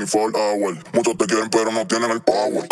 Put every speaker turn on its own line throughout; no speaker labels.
Ah, Muchos te quieren, pero no tienen el power.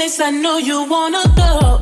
place I know you wanna go.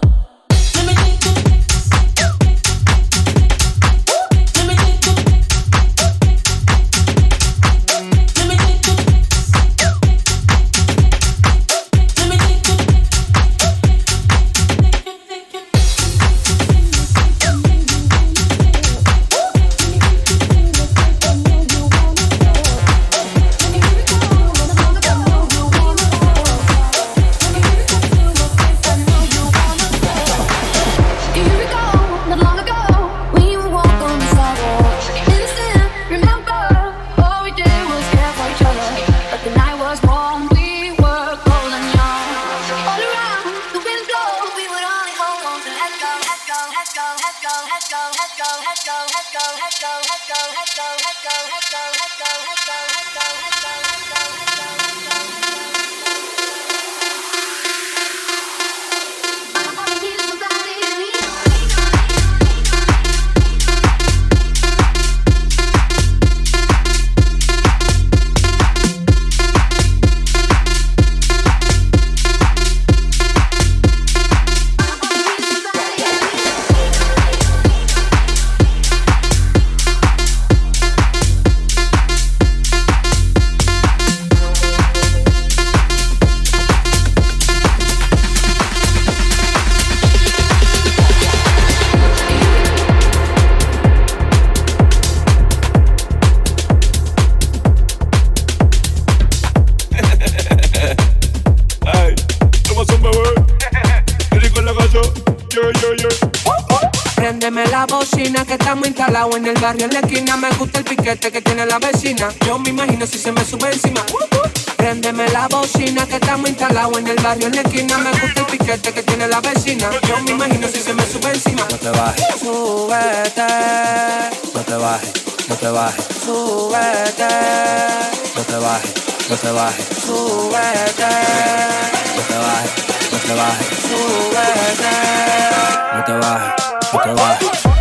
El barrio en la esquina. Me gusta el piquete que tiene la vecina. Yo me imagino si se me sube encima. Préndeme la bocina que estamos instalados en el barrio en la esquina. Me gusta el piquete que tiene la vecina. Yo me imagino si se me sube encima.
No te bajes.
Súbete.
No te bajes. No te bajes.
Súbete.
No te bajes. No te bajes.
Súbete.
No te bajes. No te bajes.
Súbete.
No te bajes. No te bajes.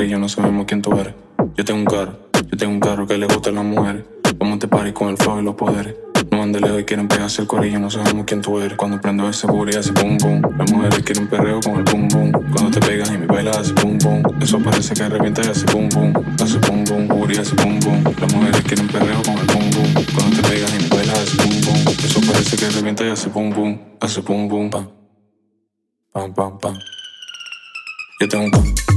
El corillo, no sabemos quién tú eres. Yo tengo un carro, yo tengo un carro que le gusta a las mujeres. Vamos te pares con el flow y los poderes. No ande lejos y quieren pegarse el corillo, no sabemos quién tú eres. Cuando prendo ese booty hace boom boom. Las mujeres quieren perreo con el boom boom. Cuando te pegas y me bailas hace boom boom. Eso parece que revienta y hace boom boom. Hace boom boom, booty hace boom boom. Las mujeres quieren perreo con el boom boom. Cuando te pegas y me bailas hace boom boom. Eso parece que revienta y hace boom boom. Hace boom boom, pam. Pam, pam, pam. Yo tengo un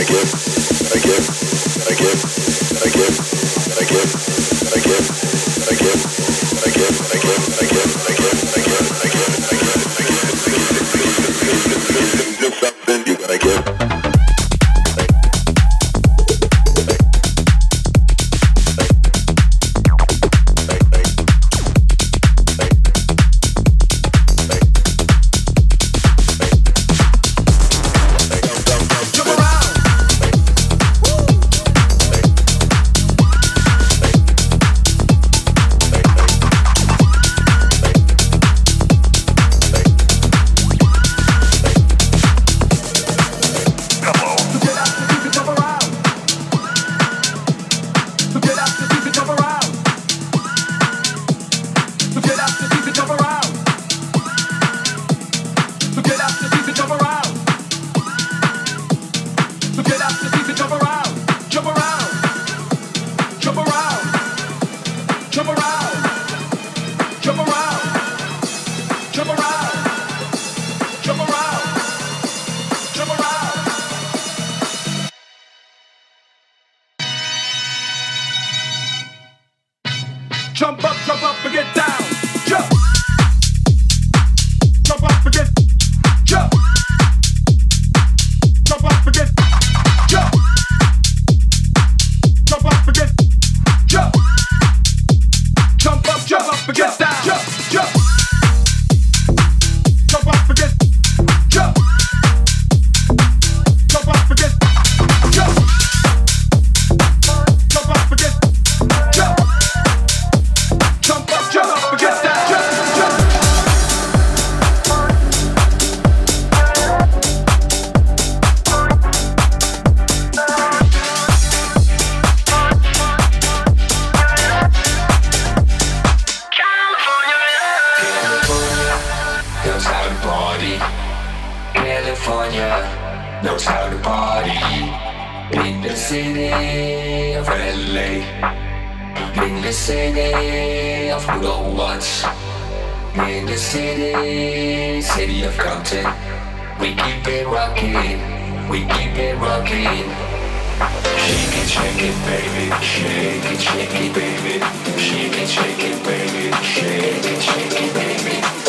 again, again. Jump around. knows how to party. California knows how to party. In the city of LA, in the city of who in the city, city of Compton, we keep it rocking, we keep it rocking. Shake it, shake it, baby. Shake it, shake it, baby. Shake it, shake it, baby. Shake it, shake it, baby.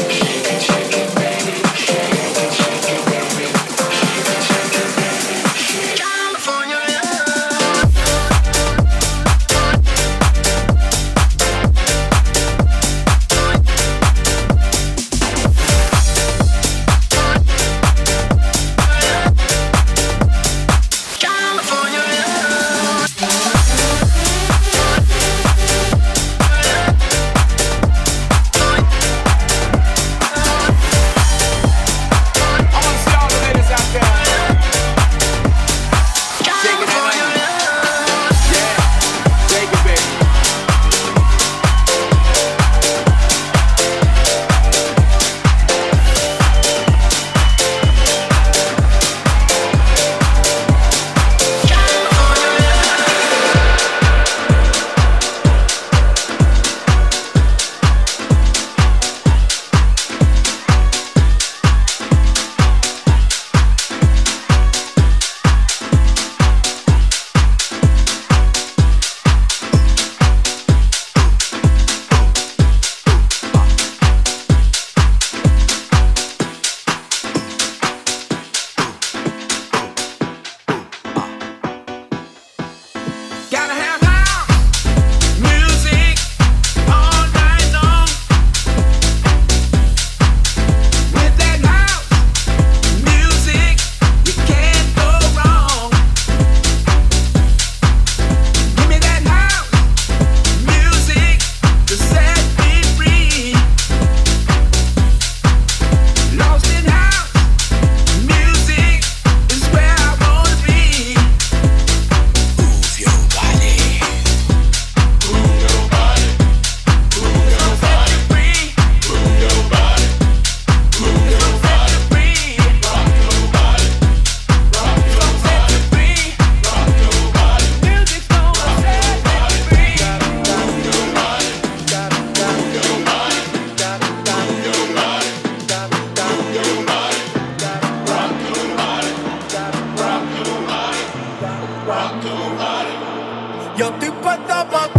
Yo estoy puesta pa'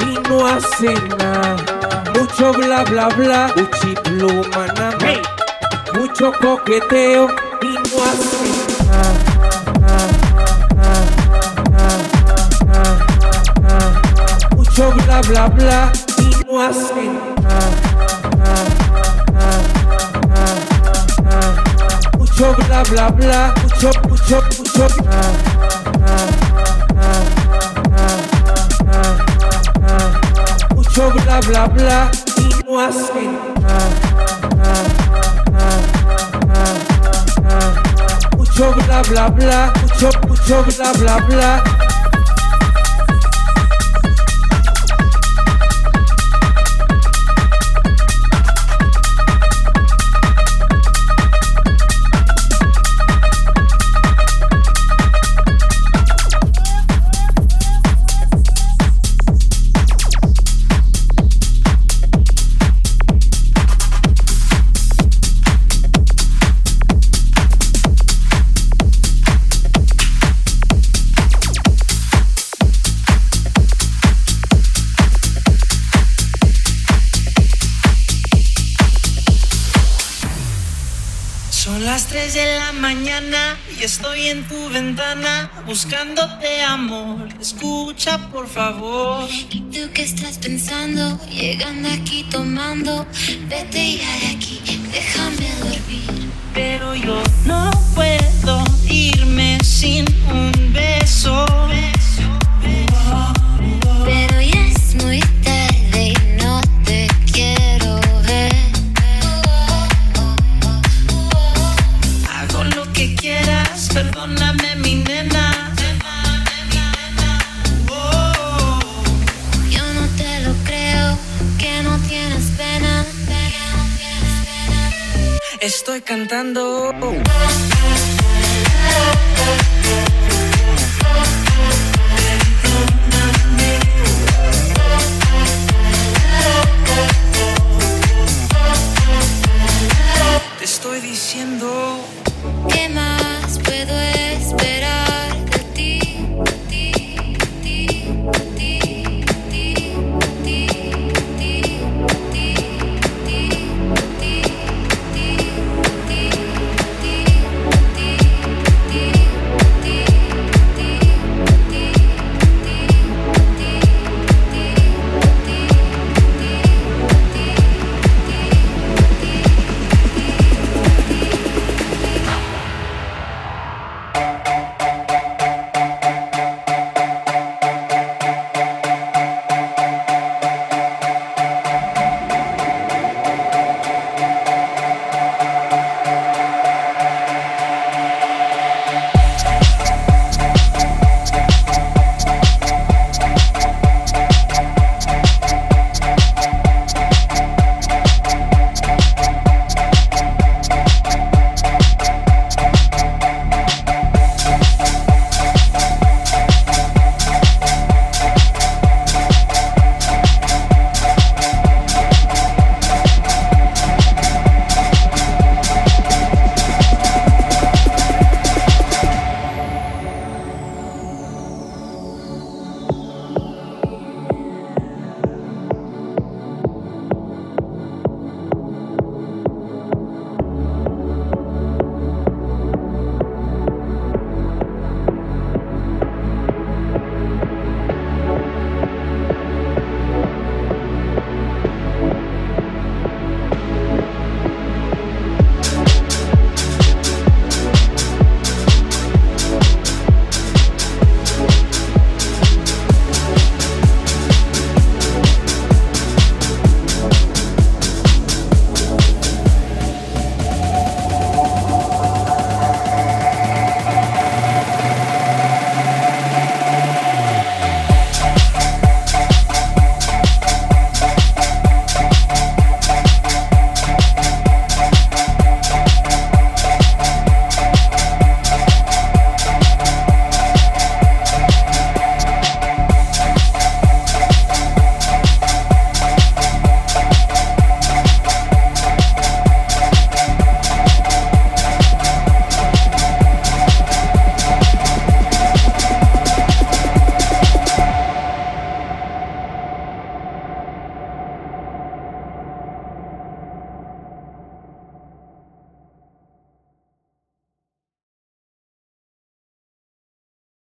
y no hace nada. Mucho bla bla bla, uchi pluma más. Mucho coqueteo y no hace nada. Mucho bla bla bla y no hace nada. Mucho bla bla bla, mucho, mucho, mucho. Mucho bla bla bla y no hace Mucho bla bla bla, mucho, mucho bla bla bla.
Son las 3 de la mañana y estoy en tu ventana buscándote amor. Escucha por favor.
¿Y tú qué estás pensando? Llegando aquí tomando. Vete ya de aquí, déjame dormir.
Pero yo no puedo irme sin un beso. Estoy cantando.